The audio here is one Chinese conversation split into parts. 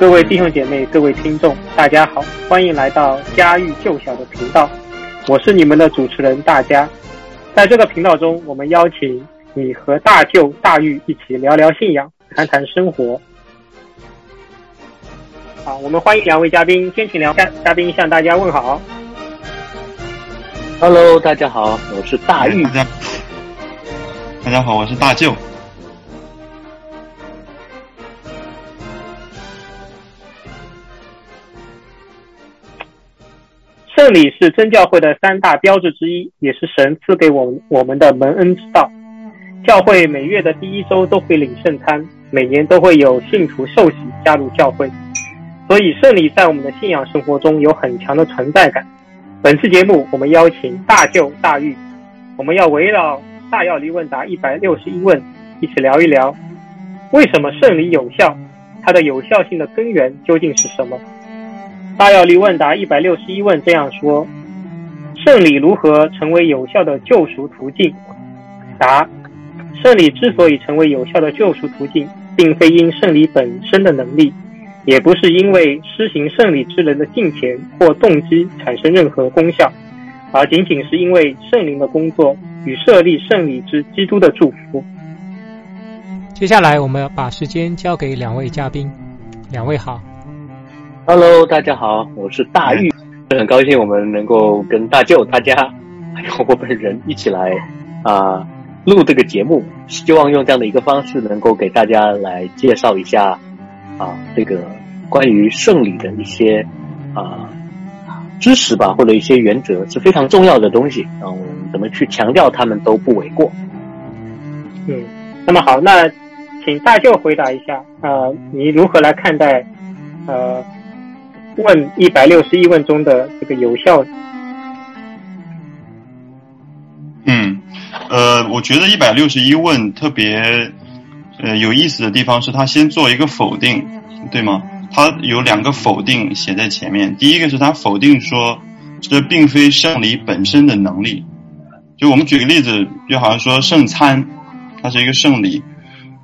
各位弟兄姐妹、各位听众，大家好，欢迎来到家喻救小的频道，我是你们的主持人大家。在这个频道中，我们邀请你和大舅、大玉一起聊聊信仰，谈谈生活。好，我们欢迎两位嘉宾，先请两位嘉宾向大家问好。Hello，大家好，我是大玉大。家大家好，我是大舅。圣礼是真教会的三大标志之一，也是神赐给我们我们的蒙恩之道。教会每月的第一周都会领圣餐，每年都会有信徒受洗加入教会，所以圣礼在我们的信仰生活中有很强的存在感。本次节目，我们邀请大舅大玉，我们要围绕大要离问答一百六十一问，一起聊一聊为什么圣礼有效，它的有效性的根源究竟是什么？大要力问答一百六十一问这样说：圣礼如何成为有效的救赎途径？答：圣礼之所以成为有效的救赎途径，并非因圣礼本身的能力，也不是因为施行圣礼之人的敬虔或动机产生任何功效，而仅仅是因为圣灵的工作与设立圣礼之基督的祝福。接下来，我们要把时间交给两位嘉宾。两位好，Hello，大家好，我是大玉，很高兴我们能够跟大舅、大家 还有我本人一起来啊、录这个节目，希望用这样的一个方式，能够给大家来介绍一下啊这个关于圣礼的一些啊知识吧，或者一些原则是非常重要的东西啊，我们怎么去强调他们都不为过。嗯，那么好，那请大舅回答一下，呃，你如何来看待呃问一百六十一问中的这个有效？嗯，呃，我觉得一百六十一问特别呃有意思的地方是，他先做一个否定，对吗？他有两个否定写在前面。第一个是他否定说，这并非圣礼本身的能力。就我们举个例子，就好像说圣餐，它是一个圣礼。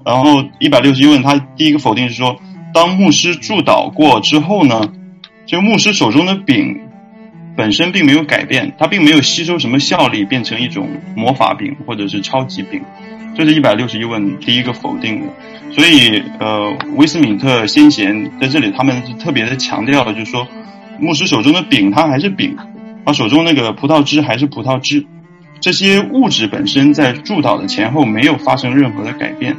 然后一百六十一问，他第一个否定是说，当牧师祝祷过之后呢，就牧师手中的饼本身并没有改变，它并没有吸收什么效力，变成一种魔法饼或者是超级饼。这是一百六十一问第一个否定的。所以，呃，威斯敏特先贤在这里他们是特别的强调的，就是说，牧师手中的饼它还是饼，他手中那个葡萄汁还是葡萄汁，这些物质本身在祝祷的前后没有发生任何的改变，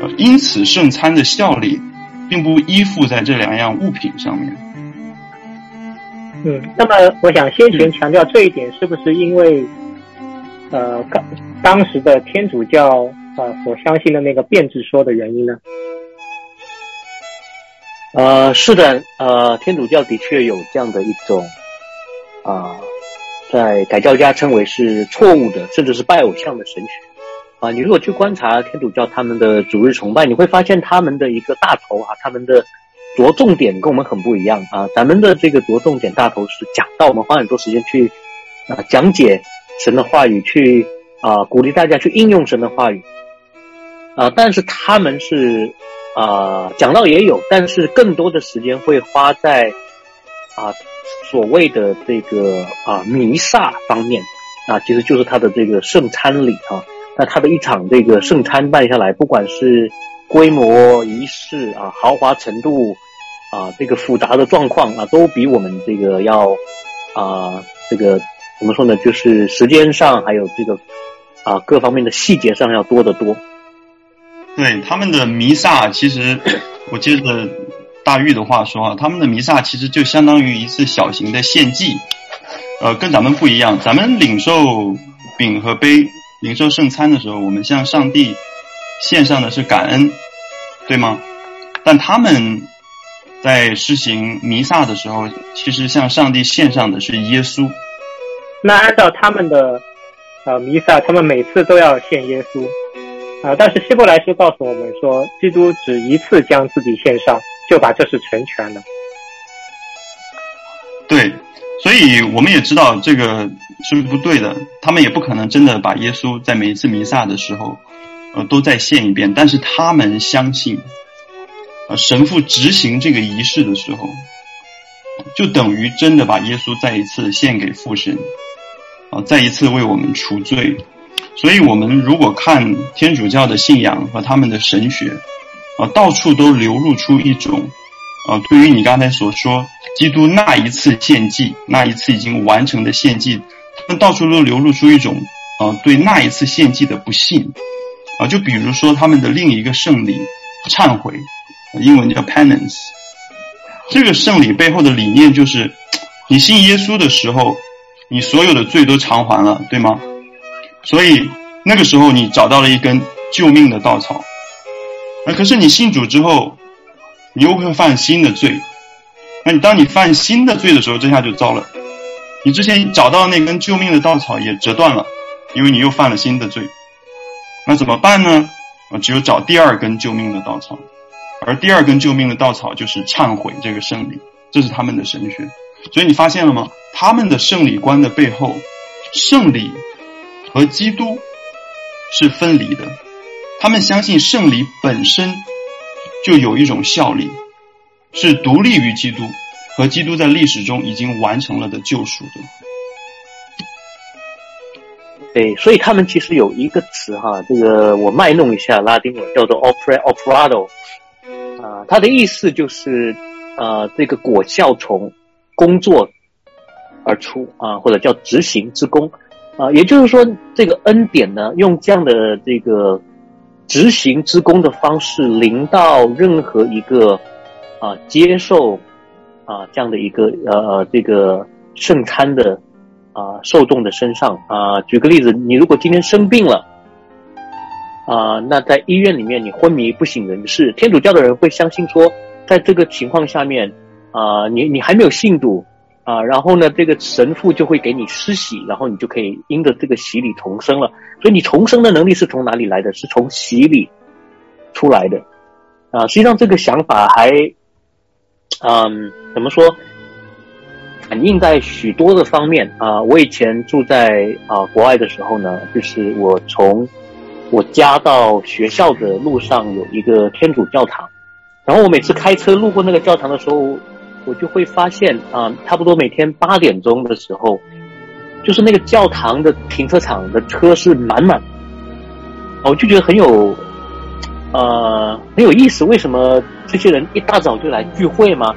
呃，因此圣餐的效力并不依附在这两样物品上面。嗯，那么我想先前强调这一点，是不是因为呃当当时的天主教呃所相信的那个变质说的原因呢？呃，是的，呃，天主教的确有这样的一种啊、在改教家称为是错误的，甚至是拜偶像的神学啊。你如果去观察天主教他们的主日崇拜，你会发现他们的一个大头啊，他们的着重点跟我们很不一样啊。咱们的这个着重点大头是讲到，我们花很多时间去啊讲解神的话语，去啊鼓励大家去应用神的话语啊，但是他们是。啊、讲到也有，但是更多的时间会花在啊、所谓的这个啊、弥撒方面啊，其实就是他的这个圣餐礼啊。那他的一场这个圣餐办下来，不管是规模、仪式啊、豪华程度啊、这个复杂的状况啊，都比我们这个要啊、这个怎么说呢？就是时间上还有这个啊各方面的细节上要多得多。对他们的弥撒，其实我接着大玉的话说啊，他们的弥撒其实就相当于一次小型的献祭，呃，跟咱们不一样。咱们领受饼和杯、领受圣餐的时候，我们向上帝献上的是感恩，对吗？但他们在施行弥撒的时候，其实向上帝献上的是耶稣。那按照他们的呃弥撒，他们每次都要献耶稣啊、但是希伯来书告诉我们说，基督只一次将自己献上，就把这事成全了。对，所以我们也知道这个是不对的。他们也不可能真的把耶稣在每一次弥撒的时候，呃，都再献一遍。但是他们相信，呃神父执行这个仪式的时候，就等于真的把耶稣再一次献给父神，啊，再一次为我们除罪。所以，我们如果看天主教的信仰和他们的神学，啊，到处都流露出一种，啊，对于你刚才所说，基督那一次献祭，那一次已经完成的献祭，他们到处都流露出一种，啊，对那一次献祭的不信，啊，就比如说他们的另一个圣礼——忏悔，英文叫 penance。这个圣礼背后的理念就是，你信耶稣的时候，你所有的罪都偿还了，对吗？所以那个时候你找到了一根救命的稻草，那可是你信主之后，你又会犯新的罪，那你当你犯新的罪的时候，这下就糟了，你之前找到那根救命的稻草也折断了，因为你又犯了新的罪，那怎么办呢？啊，只有找第二根救命的稻草，而第二根救命的稻草就是忏悔这个圣礼，这是他们的神学。所以你发现了吗？他们的圣礼观的背后，圣礼。和基督是分离的，他们相信圣礼本身就有一种效力，是独立于基督和基督在历史中已经完成了的救赎的。对，所以他们其实有一个词哈，这个我卖弄一下拉丁文，叫做 opera operado，啊，它的意思就是啊，这个果效从工作而出啊，或者叫执行之功。啊，也就是说，这个恩典呢，用这样的这个执行之功的方式，临到任何一个啊接受啊这样的一个呃这个圣餐的啊受众的身上啊。举个例子，你如果今天生病了啊，那在医院里面你昏迷不省人事，天主教的人会相信说，在这个情况下面啊，你你还没有信主。啊，然后呢，这个神父就会给你施洗，然后你就可以因着这个洗礼重生了。所以你重生的能力是从哪里来的？是从洗礼出来的。啊，实际上这个想法还，嗯，怎么说？反映在许多的方面啊。我以前住在啊国外的时候呢，就是我从我家到学校的路上有一个天主教堂，然后我每次开车路过那个教堂的时候。我就会发现啊，差不多每天八点钟的时候，就是那个教堂的停车场的车是满满，我就觉得很有，呃，很有意思。为什么这些人一大早就来聚会吗？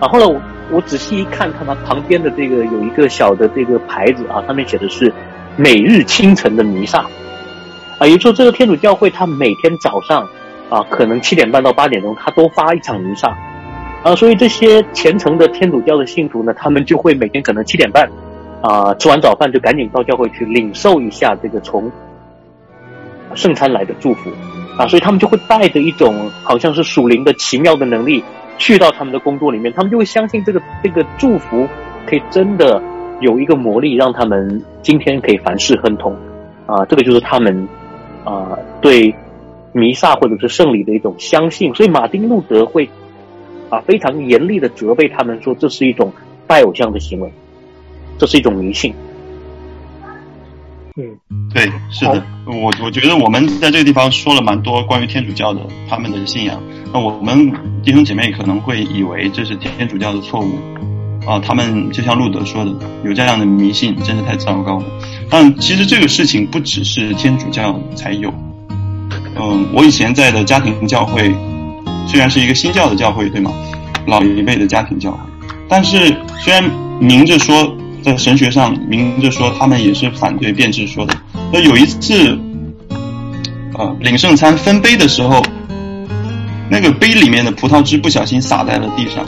啊，后来我我仔细一看，看他旁边的这个有一个小的这个牌子啊，上面写的是每日清晨的弥撒，啊，也就说这个天主教会他每天早上啊，可能七点半到八点钟，他都发一场弥撒。啊，所以这些虔诚的天主教的信徒呢，他们就会每天可能七点半，啊，吃完早饭就赶紧到教会去领受一下这个从圣餐来的祝福，啊，所以他们就会带着一种好像是属灵的奇妙的能力去到他们的工作里面，他们就会相信这个这个祝福可以真的有一个魔力，让他们今天可以凡事亨通，啊，这个就是他们啊对弥撒或者是圣礼的一种相信，所以马丁路德会。啊，非常严厉的责备他们说，这是一种拜偶像的行为，这是一种迷信。嗯，对，是的，我我觉得我们在这个地方说了蛮多关于天主教的他们的信仰。那我们弟兄姐妹可能会以为这是天主教的错误啊，他们就像路德说的，有这样的迷信，真是太糟糕了。但其实这个事情不只是天主教才有，嗯，我以前在的家庭教会。虽然是一个新教的教会，对吗？老一辈的家庭教会，但是虽然明着说在神学上明着说他们也是反对变质说的。那有一次，呃，领圣餐分杯的时候，那个杯里面的葡萄汁不小心洒在了地上，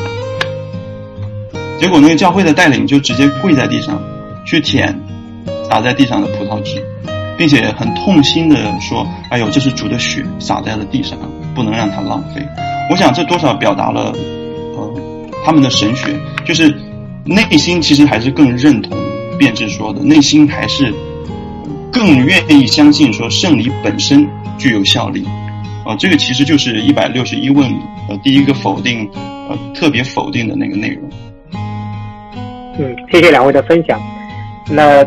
结果那个教会的带领就直接跪在地上去舔洒在地上的葡萄汁，并且很痛心的说：“哎呦，这是主的血洒在了地上，不能让它浪费。”我想这多少表达了，呃，他们的神学，就是内心其实还是更认同变质说的，内心还是更愿意相信说圣礼本身具有效力，啊，这个其实就是一百六十一问呃第一个否定呃特别否定的那个内容。嗯，谢谢两位的分享。那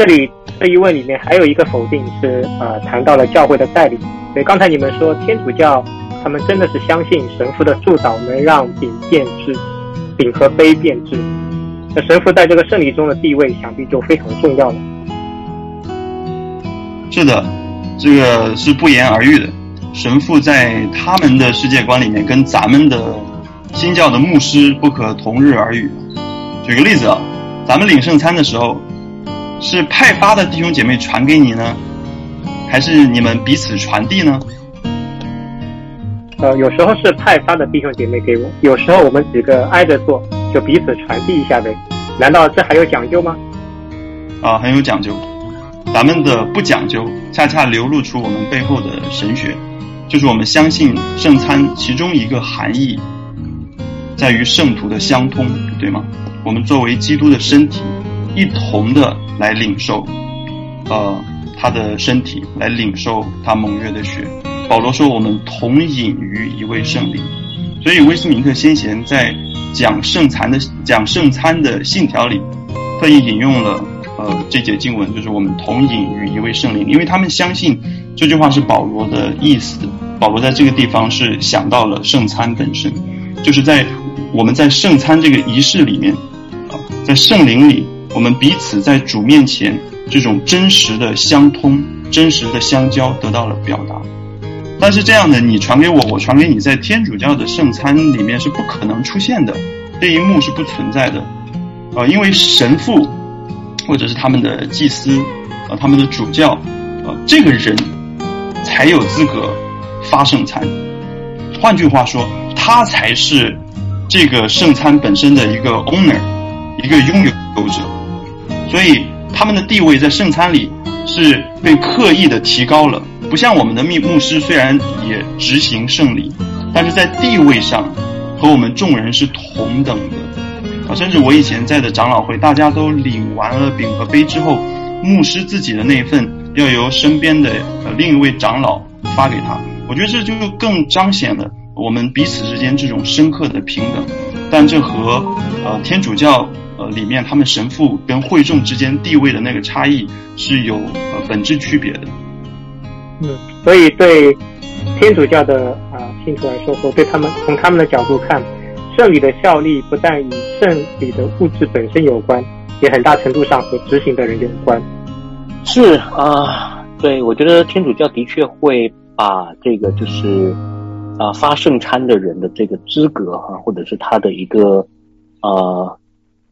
这里这一问里面还有一个否定是呃谈到了教会的带领，所以刚才你们说天主教。他们真的是相信神父的祝祷能让饼变质，饼和杯变质。那神父在这个圣礼中的地位，想必就非常重要了。是的，这个是不言而喻的。神父在他们的世界观里面，跟咱们的新教的牧师不可同日而语。举个例子啊，咱们领圣餐的时候，是派发的弟兄姐妹传给你呢，还是你们彼此传递呢？呃，有时候是派发的弟兄姐妹给我，有时候我们几个挨着坐，就彼此传递一下呗。难道这还有讲究吗？啊，很有讲究。咱们的不讲究，恰恰流露出我们背后的神学，就是我们相信圣餐其中一个含义，在于圣徒的相通，对吗？我们作为基督的身体，一同的来领受，呃，他的身体，来领受他蒙约的血。保罗说：“我们同饮于一位圣灵。”所以威斯敏特先贤在讲圣餐的讲圣餐的信条里，特意引用了呃这节经文，就是我们同饮于一位圣灵，因为他们相信这句话是保罗的意思。保罗在这个地方是想到了圣餐本身，就是在我们在圣餐这个仪式里面啊，在圣灵里，我们彼此在主面前这种真实的相通、真实的相交得到了表达。但是这样的，你传给我，我传给你，在天主教的圣餐里面是不可能出现的，这一幕是不存在的，啊，因为神父或者是他们的祭司，啊，他们的主教，啊，这个人才有资格发圣餐。换句话说，他才是这个圣餐本身的一个 owner，一个拥有者。所以他们的地位在圣餐里是被刻意的提高了。不像我们的牧牧师，虽然也执行圣礼，但是在地位上和我们众人是同等的啊。甚至我以前在的长老会，大家都领完了饼和杯之后，牧师自己的那份要由身边的呃另一位长老发给他。我觉得这就更彰显了我们彼此之间这种深刻的平等。但这和呃天主教呃里面他们神父跟会众之间地位的那个差异是有呃本质区别的。嗯，所以对天主教的啊信徒来说，或对他们从他们的角度看，圣礼的效力不但与圣礼的物质本身有关，也很大程度上和执行的人有关。是啊，对，我觉得天主教的确会把这个就是啊发圣餐的人的这个资格哈，或者是他的一个呃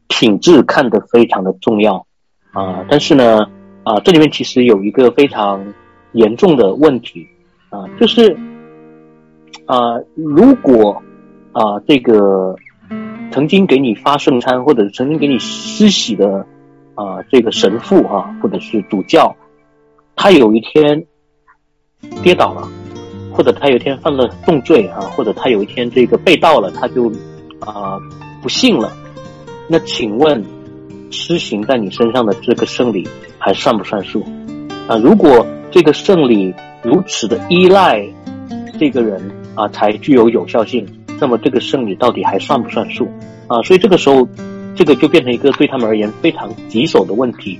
品质看得非常的重要啊。但是呢啊，这里面其实有一个非常。严重的问题啊，就是啊，如果啊，这个曾经给你发圣餐，或者曾经给你施洗的啊，这个神父啊，或者是主教，他有一天跌倒了，或者他有一天犯了重罪啊，或者他有一天这个被盗了，他就啊不幸了，那请问施行在你身上的这个圣礼还算不算数啊？如果这个圣礼如此的依赖这个人啊，才具有有效性。那么这个圣礼到底还算不算数啊？所以这个时候，这个就变成一个对他们而言非常棘手的问题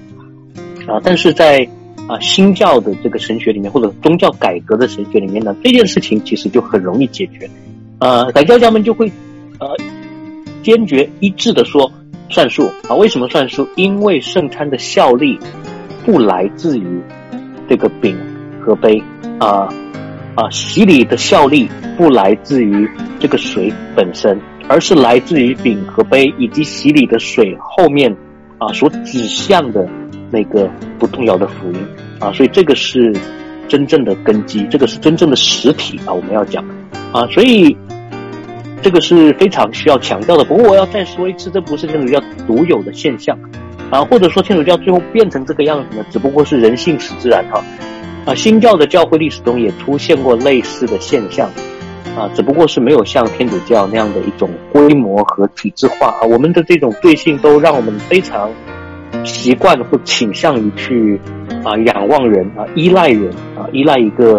啊。但是在啊新教的这个神学里面，或者宗教改革的神学里面呢，这件事情其实就很容易解决。呃，改教家们就会呃坚决一致的说算数啊。为什么算数？因为圣餐的效力不来自于。这个饼和杯啊啊，洗礼的效力不来自于这个水本身，而是来自于饼和杯以及洗礼的水后面啊所指向的那个不动摇的福音啊，所以这个是真正的根基，这个是真正的实体啊，我们要讲啊，所以这个是非常需要强调的。不过我要再说一次，这不是天主教独有的现象。啊，或者说天主教最后变成这个样子呢？只不过是人性使自然哈。啊，新教的教会历史中也出现过类似的现象，啊，只不过是没有像天主教那样的一种规模和体制化啊。我们的这种罪性都让我们非常习惯或倾向于去啊仰望人啊，依赖人啊，依赖一个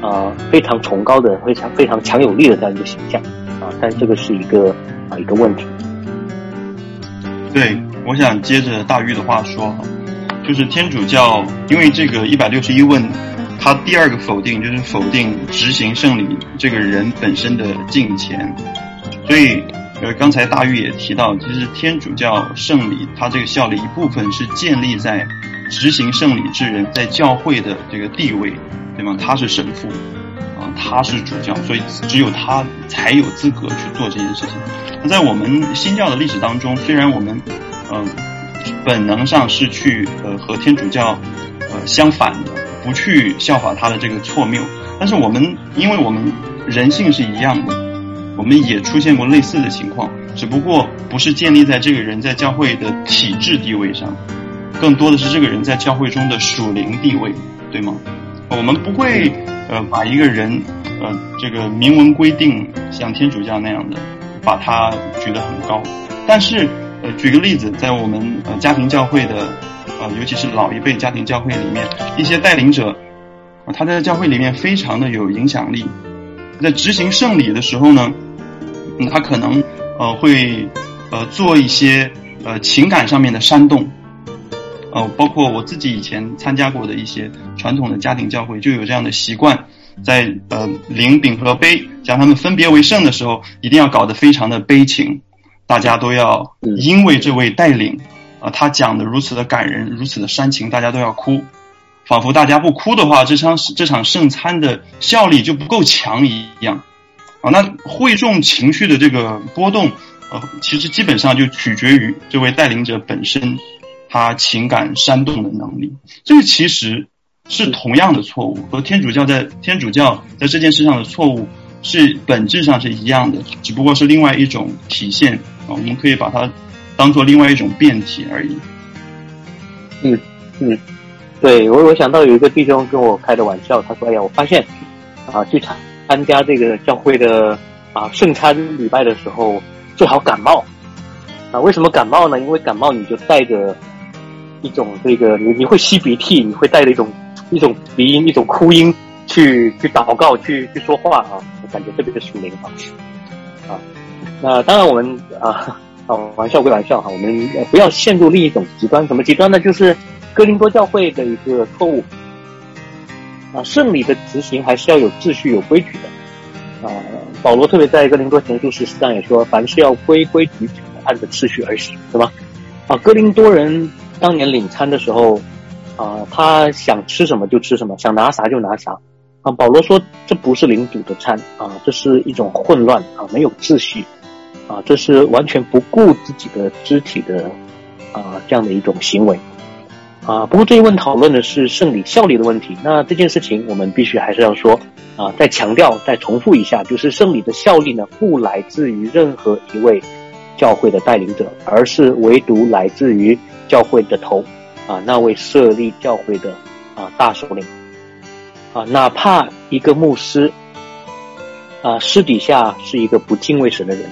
啊非常崇高的、非常非常强有力的这样一个形象啊。但这个是一个啊一个问题。对。我想接着大玉的话说，就是天主教因为这个一百六十一问他第二个否定就是否定执行圣礼这个人本身的敬虔，所以呃刚才大玉也提到，其实天主教圣礼它这个效力一部分是建立在执行圣礼之人在教会的这个地位，对吗？他是神父，他是主教，所以只有他才有资格去做这件事情。那在我们新教的历史当中，虽然我们嗯本能上是去呃和天主教呃相反的。不去效法他的这个错谬，但是我们，因为我们人性是一样的，我们也出现过类似的情况，只不过不是建立在这个人在教会的体制地位上，更多的是这个人在教会中的属灵地位，对吗？我们不会呃把一个人呃这个明文规定像天主教那样的把他举得很高，但是呃举个例子，在我们呃家庭教会的。呃，尤其是老一辈家庭教会里面一些带领者，他在教会里面非常的有影响力，在执行圣礼的时候呢，他可能呃会呃做一些呃情感上面的煽动，呃，包括我自己以前参加过的一些传统的家庭教会就有这样的习惯，在呃领饼和杯将他们分别为圣的时候，一定要搞得非常的悲情，大家都要因为这位带领。啊，他讲的如此的感人，如此的煽情，大家都要哭，仿佛大家不哭的话，这场这场圣餐的效力就不够强一样。啊，那会众情绪的这个波动，呃，其实基本上就取决于这位带领者本身他情感煽动的能力。这个其实是同样的错误，和天主教在天主教在这件事上的错误是本质上是一样的，只不过是另外一种体现。啊，我们可以把它。当做另外一种变体而已。嗯嗯，对我我想到有一个弟兄跟我开的玩笑，他说：“哎呀，我发现啊，去参参加这个教会的啊圣餐礼拜的时候，最好感冒啊。为什么感冒呢？因为感冒你就带着一种这个你你会吸鼻涕，你会带着一种一种鼻音、一种哭音去去祷告、去去说话啊，我感觉特别的属灵啊。啊，那当然我们啊啊。”玩笑归玩笑哈，我们不要陷入另一种极端。什么极端呢？就是哥林多教会的一个错误啊，圣礼的执行还是要有秩序、有规矩的啊。保罗特别在哥林多前书十四章也说，凡事要规规矩矩的按着秩序而行，对吧？啊，哥林多人当年领餐的时候啊，他想吃什么就吃什么，想拿啥就拿啥啊。保罗说，这不是领主的餐啊，这是一种混乱啊，没有秩序。啊，这是完全不顾自己的肢体的啊，这样的一种行为啊。不过这一问讨论的是圣礼效力的问题。那这件事情我们必须还是要说啊，再强调、再重复一下，就是圣礼的效力呢，不来自于任何一位教会的带领者，而是唯独来自于教会的头啊，那位设立教会的啊大首领啊，哪怕一个牧师啊，私底下是一个不敬畏神的人。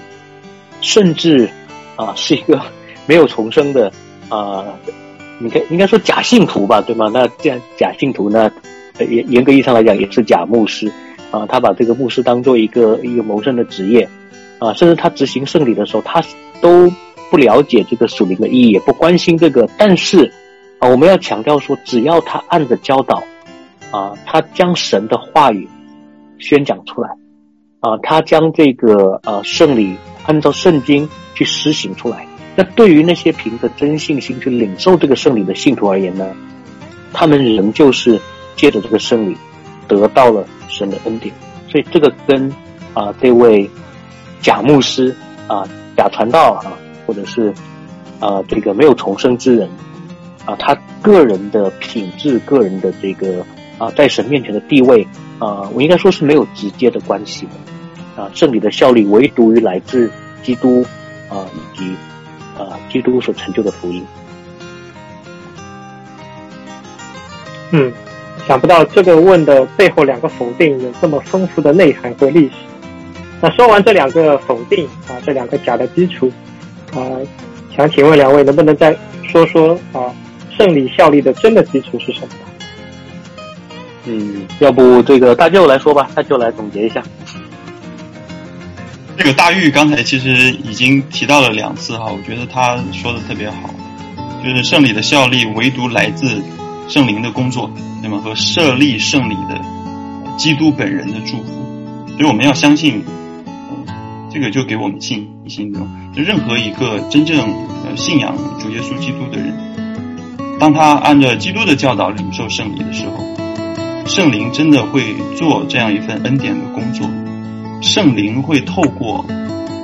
甚至，啊，是一个没有重生的啊，你看应该说假信徒吧，对吗？那这样假信徒呢，严严格意义上来讲也是假牧师啊。他把这个牧师当做一个一个谋生的职业啊，甚至他执行圣礼的时候，他都不了解这个属灵的意义，也不关心这个。但是啊，我们要强调说，只要他按着教导啊，他将神的话语宣讲出来啊，他将这个呃圣礼。按照圣经去施行出来，那对于那些凭着真信心去领受这个圣礼的信徒而言呢，他们仍旧是借着这个圣礼得到了神的恩典。所以这个跟啊这位假牧师啊假传道啊，或者是啊这个没有重生之人啊，他个人的品质、个人的这个啊在神面前的地位啊，我应该说是没有直接的关系的。啊，圣礼的效力唯独于来自基督啊，以及啊基督所成就的福音。嗯，想不到这个问的背后两个否定有这么丰富的内涵和历史。那说完这两个否定啊，这两个假的基础啊，想请问两位能不能再说说啊，胜利效力的真的基础是什么？嗯，要不这个大舅来说吧，大舅来总结一下。这个大玉刚才其实已经提到了两次哈，我觉得他说的特别好，就是圣礼的效力唯独来自圣灵的工作，那么和设立圣礼的基督本人的祝福。所以我们要相信，这个就给我们信心。就任何一个真正呃信仰主耶稣基督的人，当他按照基督的教导领受圣礼的时候，圣灵真的会做这样一份恩典的工作。圣灵会透过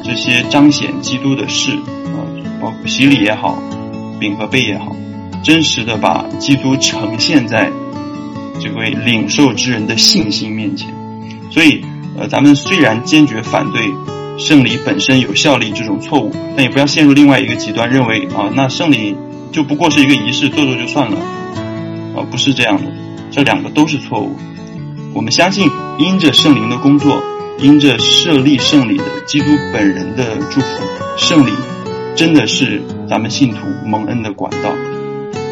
这些彰显基督的事，啊，包括洗礼也好，饼和杯也好，真实的把基督呈现在这位领受之人的信心面前。所以，呃，咱们虽然坚决反对圣礼本身有效力这种错误，但也不要陷入另外一个极端，认为啊，那圣礼就不过是一个仪式，做做就算了，啊，不是这样的，这两个都是错误。我们相信，因着圣灵的工作。因着设立圣礼的基督本人的祝福，圣礼真的是咱们信徒蒙恩的管道，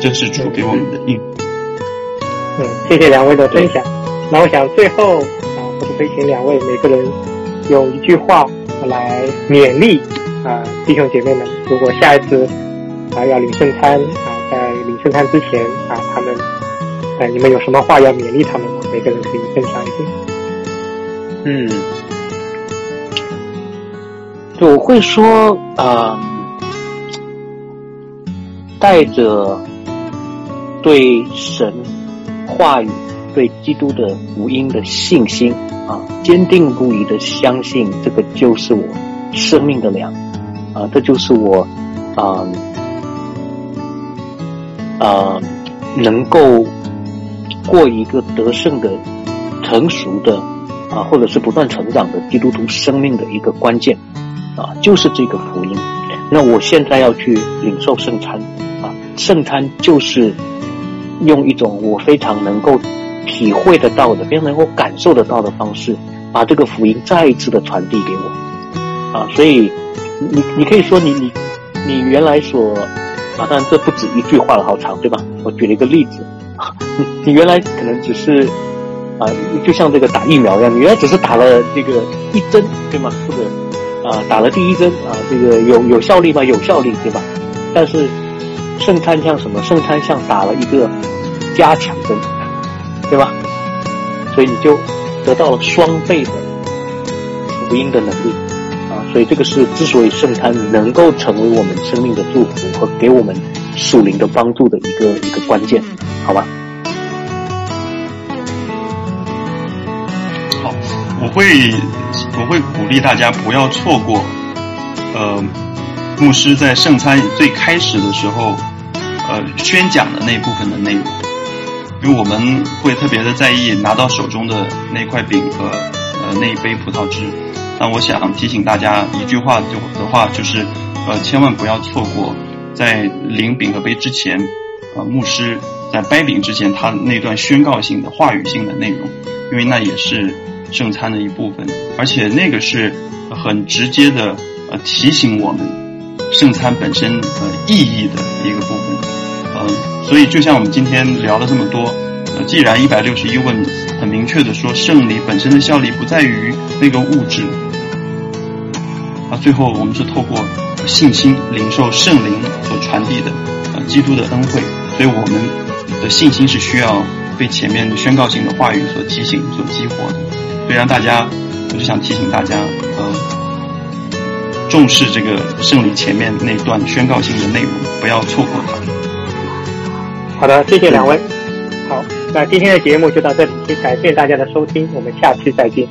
这是主给我们的应。嗯，谢谢两位的分享。那我想最后啊，我可以请两位每个人用一句话来勉励啊弟兄姐妹们。如果下一次啊要领圣餐啊，在领圣餐之前啊，他们啊你们有什么话要勉励他们吗？每个人可以分享一句。嗯，我会说，呃，带着对神话语、对基督的福音的信心啊，坚定不移的相信，这个就是我生命的粮啊，这就是我啊啊能够过一个得胜的、成熟的。啊，或者是不断成长的基督徒生命的一个关键，啊，就是这个福音。那我现在要去领受圣餐，啊，圣餐就是用一种我非常能够体会得到的、非常能够感受得到的方式，把这个福音再一次的传递给我，啊，所以你你可以说你你你原来所啊，当然这不止一句话了，好长，对吧？我举了一个例子，你原来可能只是。啊，就像这个打疫苗一样，你原来只是打了这个一针，对吗？或者啊，打了第一针啊，这个有有效力吗？有效力，对吧？但是圣餐像什么？圣餐像打了一个加强针，对吧？所以你就得到了双倍的福音的能力啊！所以这个是之所以圣餐能够成为我们生命的祝福和给我们属灵的帮助的一个一个关键，好吧？我会我会鼓励大家不要错过，呃，牧师在圣餐最开始的时候，呃，宣讲的那部分的内容，因为我们会特别的在意拿到手中的那块饼和呃那一杯葡萄汁。那我想提醒大家一句话就的话就是，呃，千万不要错过在领饼和杯之前，呃，牧师在掰饼之前他那段宣告性的话语性的内容，因为那也是。圣餐的一部分，而且那个是很直接的，呃，提醒我们圣餐本身呃意义的一个部分，呃，所以就像我们今天聊了这么多，呃，既然一百六十一问很明确的说圣礼本身的效力不在于那个物质，啊，最后我们是透过信心领受圣灵所传递的呃基督的恩惠，所以我们的信心是需要被前面宣告性的话语所提醒、所激活的。所以让大家，我就想提醒大家，呃，重视这个圣礼前面那段宣告性的内容，不要错过它。好的，谢谢两位。好，那今天的节目就到这里，感谢大家的收听，我们下期再见。